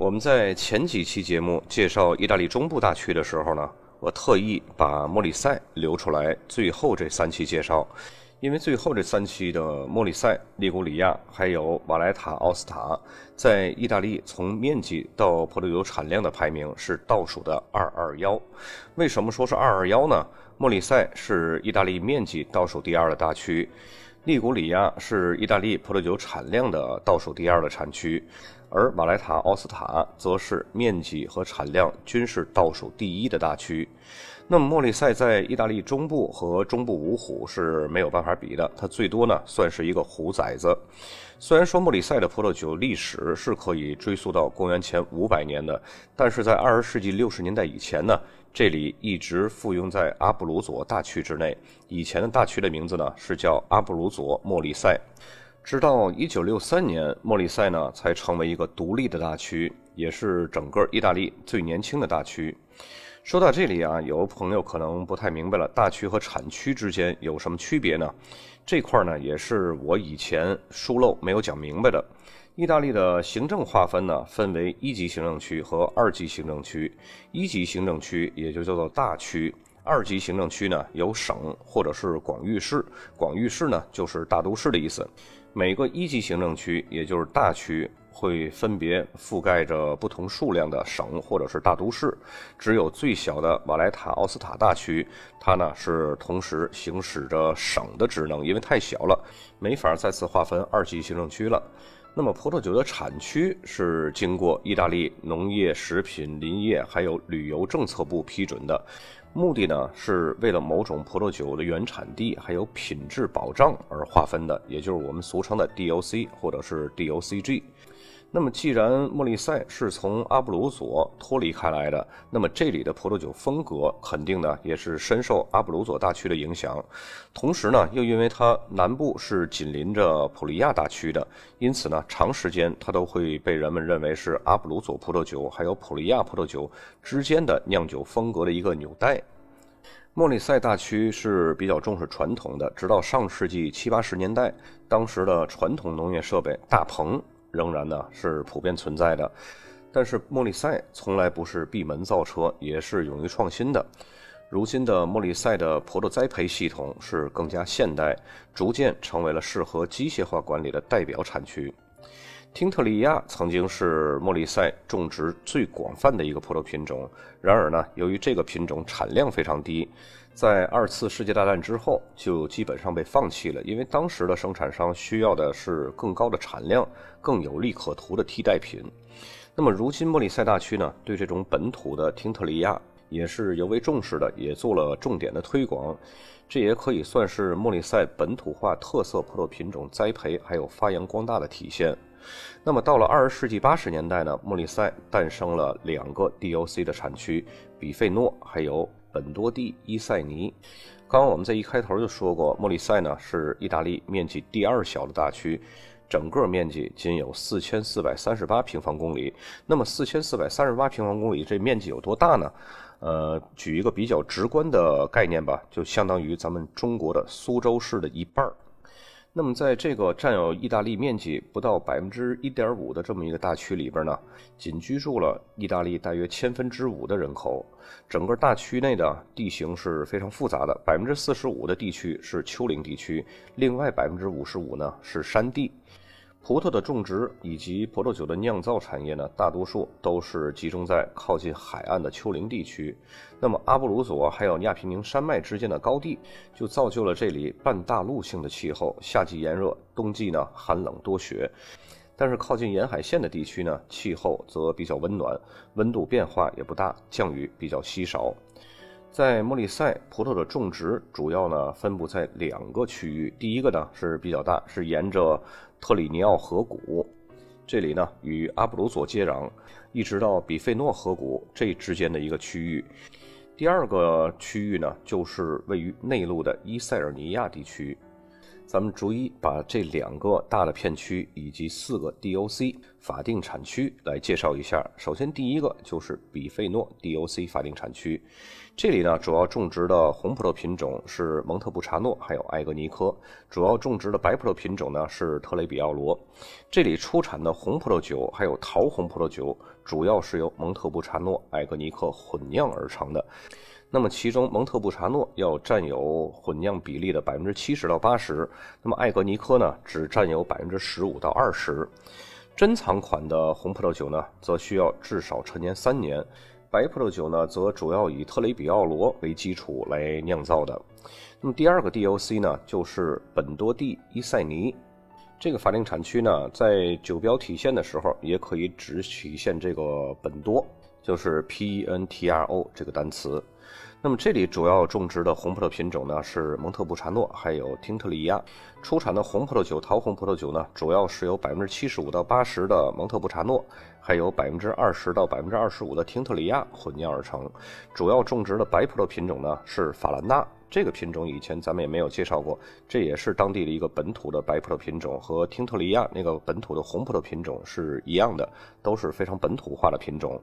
我们在前几期节目介绍意大利中部大区的时候呢，我特意把莫里塞留出来，最后这三期介绍，因为最后这三期的莫里塞、利古里亚还有瓦莱塔奥斯塔，在意大利从面积到葡萄酒产量的排名是倒数的二二幺。为什么说是二二幺呢？莫里塞是意大利面积倒数第二的大区，利古里亚是意大利葡萄酒产量的倒数第二的产区。而马莱塔奥斯塔则是面积和产量均是倒数第一的大区。那么莫里塞在意大利中部和中部五虎是没有办法比的，它最多呢算是一个虎崽子。虽然说莫里塞的葡萄酒历史是可以追溯到公元前五百年的，但是在二十世纪六十年代以前呢，这里一直附庸在阿布鲁佐大区之内。以前的大区的名字呢是叫阿布鲁佐莫里塞。直到一九六三年，莫里塞呢才成为一个独立的大区，也是整个意大利最年轻的大区。说到这里啊，有朋友可能不太明白了，大区和产区之间有什么区别呢？这块呢也是我以前疏漏没有讲明白的。意大利的行政划分呢分为一级行政区和二级行政区。一级行政区也就叫做大区，二级行政区呢有省或者是广域市，广域市呢就是大都市的意思。每个一级行政区，也就是大区，会分别覆盖着不同数量的省或者是大都市。只有最小的瓦莱塔奥斯塔大区，它呢是同时行使着省的职能，因为太小了，没法再次划分二级行政区了。那么，葡萄酒的产区是经过意大利农业、食品、林业还有旅游政策部批准的。目的呢，是为了某种葡萄酒的原产地还有品质保障而划分的，也就是我们俗称的 DOC 或者是 DOCG。那么，既然莫里塞是从阿布鲁佐脱离开来的，那么这里的葡萄酒风格肯定呢也是深受阿布鲁佐大区的影响。同时呢，又因为它南部是紧邻着普利亚大区的，因此呢，长时间它都会被人们认为是阿布鲁佐葡萄酒还有普利亚葡萄酒之间的酿酒风格的一个纽带。莫里塞大区是比较重视传统的，直到上世纪七八十年代，当时的传统农业设备大棚。仍然呢是普遍存在的，但是莫里塞从来不是闭门造车，也是勇于创新的。如今的莫里塞的葡萄栽培系统是更加现代，逐渐成为了适合机械化管理的代表产区。汀特利亚曾经是莫里塞种植最广泛的一个葡萄品种，然而呢，由于这个品种产量非常低。在二次世界大战之后，就基本上被放弃了，因为当时的生产商需要的是更高的产量、更有利可图的替代品。那么，如今莫里塞大区呢，对这种本土的汀特利亚也是尤为重视的，也做了重点的推广。这也可以算是莫里塞本土化特色葡萄品种栽培还有发扬光大的体现。那么，到了二十世纪八十年代呢，莫里塞诞生了两个 DOC 的产区：比费诺还有。本多蒂伊塞尼，刚刚我们在一开头就说过，莫里塞呢是意大利面积第二小的大区，整个面积仅有四千四百三十八平方公里。那么四千四百三十八平方公里这面积有多大呢？呃，举一个比较直观的概念吧，就相当于咱们中国的苏州市的一半儿。那么，在这个占有意大利面积不到百分之一点五的这么一个大区里边呢，仅居住了意大利大约千分之五的人口。整个大区内的地形是非常复杂的，百分之四十五的地区是丘陵地区，另外百分之五十五呢是山地。葡萄的种植以及葡萄酒的酿造产业呢，大多数都是集中在靠近海岸的丘陵地区。那么阿布鲁佐还有亚平宁山脉之间的高地，就造就了这里半大陆性的气候，夏季炎热，冬季呢寒冷多雪。但是靠近沿海线的地区呢，气候则比较温暖，温度变化也不大，降雨比较稀少。在莫里塞，葡萄的种植主要呢分布在两个区域。第一个呢是比较大，是沿着特里尼奥河谷，这里呢与阿布鲁佐接壤，一直到比费诺河谷这之间的一个区域。第二个区域呢，就是位于内陆的伊塞尔尼亚地区。咱们逐一把这两个大的片区以及四个 DOC 法定产区来介绍一下。首先，第一个就是比费诺 DOC 法定产区，这里呢主要种植的红葡萄品种是蒙特布查诺，还有艾格尼科；主要种植的白葡萄品种呢是特雷比奥罗。这里出产的红葡萄酒还有桃红葡萄酒，主要是由蒙特布查诺、艾格尼科混酿而成的。那么其中蒙特布查诺要占有混酿比例的百分之七十到八十，那么艾格尼科呢只占有百分之十五到二十。珍藏款的红葡萄酒呢，则需要至少陈年三年；白葡萄酒呢，则主要以特雷比奥罗为基础来酿造的。那么第二个 DOC 呢，就是本多地伊塞尼。这个法定产区呢，在酒标体现的时候，也可以只体现这个本多，就是 P-E-N-T-R-O 这个单词。那么这里主要种植的红葡萄品种呢是蒙特布查诺，还有汀特利亚。出产的红葡萄酒、桃红葡萄酒呢，主要是由百分之七十五到八十的蒙特布查诺，还有百分之二十到百分之二十五的汀特利亚混酿而成。主要种植的白葡萄品种呢是法兰纳，这个品种以前咱们也没有介绍过，这也是当地的一个本土的白葡萄品种，和汀特利亚那个本土的红葡萄品种是一样的，都是非常本土化的品种。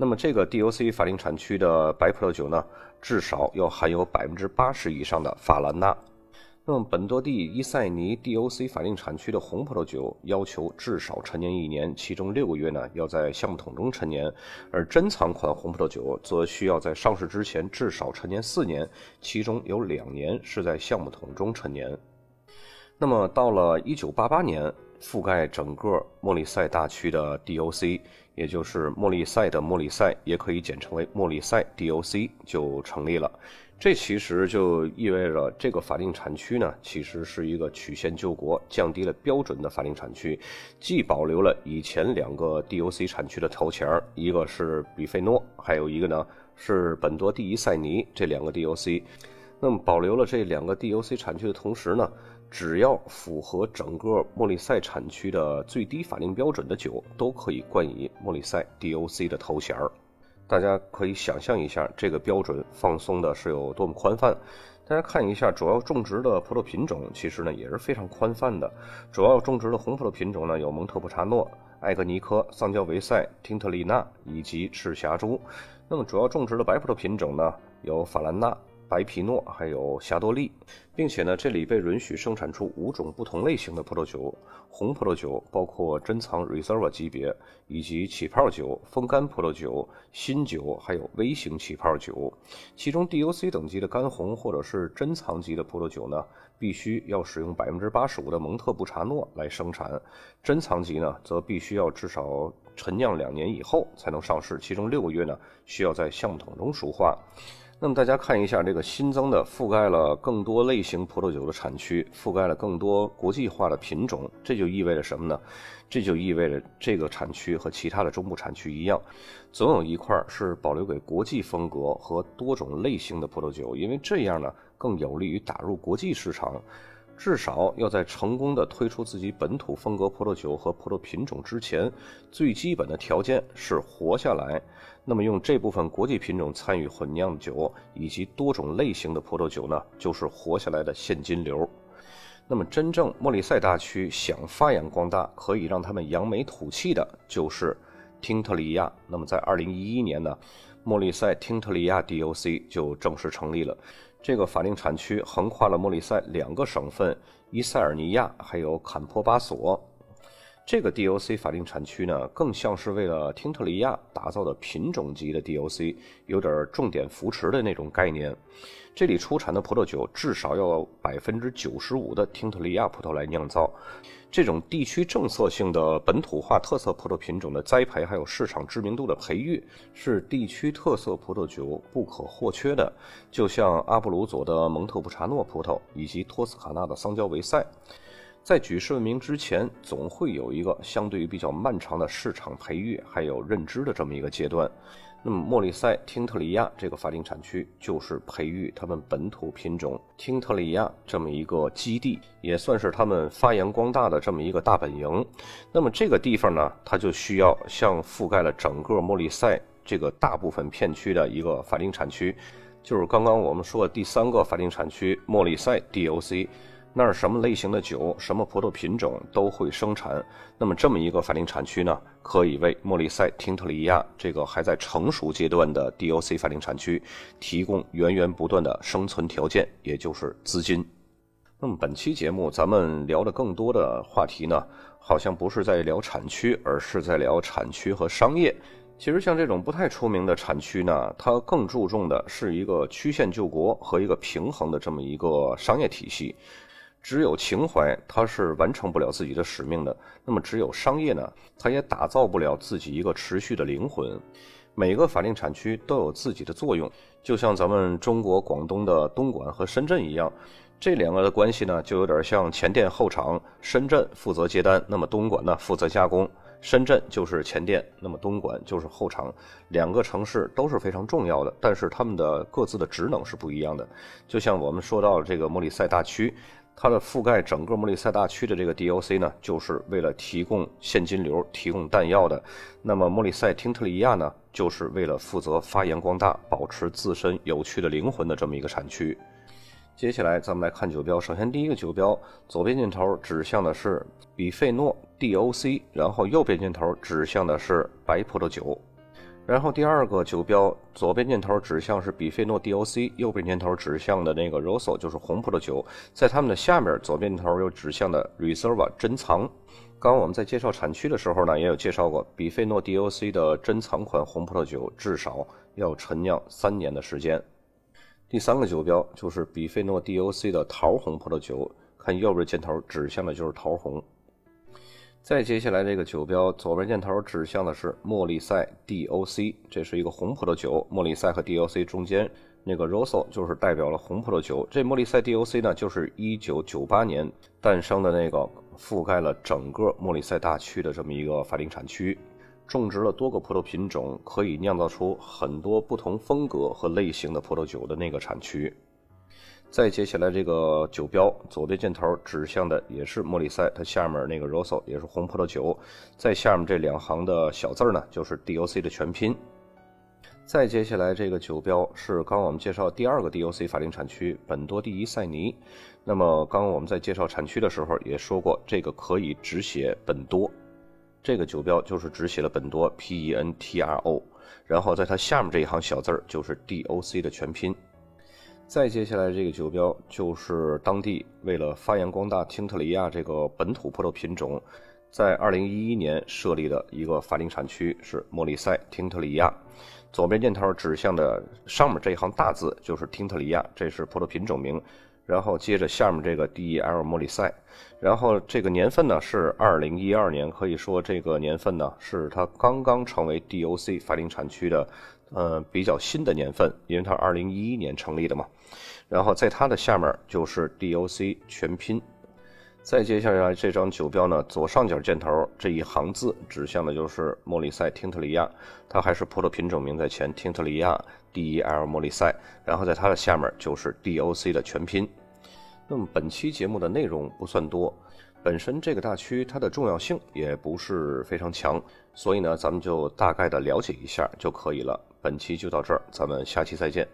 那么这个 DOC 法定产区的白葡萄酒呢，至少要含有百分之八十以上的法兰纳。那么本多地伊塞尼 DOC 法定产区的红葡萄酒要求至少陈年一年，其中六个月呢要在橡木桶中陈年；而珍藏款红葡萄酒则需要在上市之前至少陈年四年，其中有两年是在橡木桶中陈年。那么到了一九八八年。覆盖整个莫里塞大区的 DOC，也就是莫里塞的莫里塞，也可以简称为莫里塞 DOC，就成立了。这其实就意味着这个法定产区呢，其实是一个曲线救国、降低了标准的法定产区，既保留了以前两个 DOC 产区的头衔一个是比费诺，还有一个呢是本多蒂伊塞尼这两个 DOC。那么保留了这两个 DOC 产区的同时呢？只要符合整个莫里塞产区的最低法定标准的酒，都可以冠以莫里塞 DOC 的头衔儿。大家可以想象一下，这个标准放松的是有多么宽泛。大家看一下，主要种植的葡萄品种，其实呢也是非常宽泛的。主要种植的红葡萄品种呢，有蒙特布查诺、艾格尼科、桑娇维塞、汀特利纳以及赤霞珠。那么主要种植的白葡萄品种呢，有法兰纳。白皮诺还有霞多丽，并且呢，这里被允许生产出五种不同类型的葡萄酒。红葡萄酒包括珍藏 Reserva 级别，以及起泡酒、风干葡萄酒、新酒，还有微型起泡酒。其中 DOC 等级的干红或者是珍藏级的葡萄酒呢，必须要使用百分之八十五的蒙特布查诺来生产；珍藏级呢，则必须要至少陈酿两年以后才能上市，其中六个月呢，需要在橡木桶中熟化。那么大家看一下这个新增的覆盖了更多类型葡萄酒的产区，覆盖了更多国际化的品种，这就意味着什么呢？这就意味着这个产区和其他的中部产区一样，总有一块是保留给国际风格和多种类型的葡萄酒，因为这样呢更有利于打入国际市场。至少要在成功的推出自己本土风格葡萄酒和葡萄品种之前，最基本的条件是活下来。那么用这部分国际品种参与混酿酒以及多种类型的葡萄酒呢，就是活下来的现金流。那么真正莫里塞大区想发扬光大，可以让他们扬眉吐气的，就是汀特利亚。那么在二零一一年呢，莫里塞汀特利亚 DOC 就正式成立了。这个法定产区横跨了莫里塞两个省份伊塞尔尼亚还有坎坡巴索。这个 DOC 法定产区呢，更像是为了听特利亚打造的品种级的 DOC，有点重点扶持的那种概念。这里出产的葡萄酒至少要百分之九十五的听特利亚葡萄来酿造。这种地区政策性的本土化特色葡萄品种的栽培，还有市场知名度的培育，是地区特色葡萄酒不可或缺的。就像阿布鲁佐的蒙特布查诺葡萄，以及托斯卡纳的桑娇维塞。在举世闻名之前，总会有一个相对于比较漫长的市场培育还有认知的这么一个阶段。那么莫里塞汀特里亚这个法定产区就是培育他们本土品种汀特里亚这么一个基地，也算是他们发扬光大的这么一个大本营。那么这个地方呢，它就需要像覆盖了整个莫里塞这个大部分片区的一个法定产区，就是刚刚我们说的第三个法定产区莫里塞 DOC。那儿什么类型的酒、什么葡萄品种都会生产。那么这么一个法定产区呢，可以为莫里塞汀特里亚这个还在成熟阶段的 DOC 法定产区提供源源不断的生存条件，也就是资金。那么本期节目咱们聊的更多的话题呢，好像不是在聊产区，而是在聊产区和商业。其实像这种不太出名的产区呢，它更注重的是一个曲线救国和一个平衡的这么一个商业体系。只有情怀，它是完成不了自己的使命的。那么，只有商业呢，它也打造不了自己一个持续的灵魂。每个法定产区都有自己的作用，就像咱们中国广东的东莞和深圳一样，这两个的关系呢，就有点像前店后厂。深圳负责接单，那么东莞呢负责加工。深圳就是前店，那么东莞就是后厂。两个城市都是非常重要的，但是他们的各自的职能是不一样的。就像我们说到这个莫里塞大区。它的覆盖整个莫里塞大区的这个 DOC 呢，就是为了提供现金流、提供弹药的。那么莫里塞汀特里亚呢，就是为了负责发扬光大、保持自身有趣的灵魂的这么一个产区。接下来咱们来看酒标，首先第一个酒标左边箭头指向的是比费诺 DOC，然后右边箭头指向的是白葡萄酒。然后第二个酒标，左边箭头指向是比费诺 DOC，右边箭头指向的那个 Rosso 就是红葡萄酒，在它们的下面，左边箭头又指向的 Reserva 珍藏。刚刚我们在介绍产区的时候呢，也有介绍过，比费诺 DOC 的珍藏款红葡萄酒至少要陈酿三年的时间。第三个酒标就是比费诺 DOC 的桃红葡萄酒，看右边箭头指向的就是桃红。再接下来这个酒标，左边箭头指向的是莫里塞 DOC，这是一个红葡萄酒。莫里塞和 DOC 中间那个 Rosso 就是代表了红葡萄酒。这莫里塞 DOC 呢，就是1998年诞生的那个覆盖了整个莫里塞大区的这么一个法定产区，种植了多个葡萄品种，可以酿造出很多不同风格和类型的葡萄酒的那个产区。再接下来这个酒标，左边箭头指向的也是莫里塞，它下面那个 Rosso 也是红葡萄酒，在下面这两行的小字呢，就是 DOC 的全拼。再接下来这个酒标是刚我们介绍第二个 DOC 法定产区本多第一塞尼。那么刚刚我们在介绍产区的时候也说过，这个可以只写本多，这个酒标就是只写了本多 P-E-N-T-R-O，然后在它下面这一行小字就是 DOC 的全拼。再接下来这个酒标就是当地为了发扬光大汀特里亚这个本土葡萄品种，在二零一一年设立的一个法定产区是莫里塞汀特里亚。左边箭头指向的上面这一行大字就是汀特里亚，这是葡萄品种名。然后接着下面这个 D.E.L 莫里塞，然后这个年份呢是二零一二年，可以说这个年份呢是它刚刚成为 D.O.C 法定产区的。呃，比较新的年份，因为它二零一一年成立的嘛。然后在它的下面就是 DOC 全拼。再接下来这张酒标呢，左上角箭头这一行字指向的就是莫里塞汀特里亚，它还是葡萄品种名在前，汀特里亚 DEL 莫里塞。然后在它的下面就是 DOC 的全拼。那么本期节目的内容不算多，本身这个大区它的重要性也不是非常强，所以呢，咱们就大概的了解一下就可以了。本期就到这儿，咱们下期再见。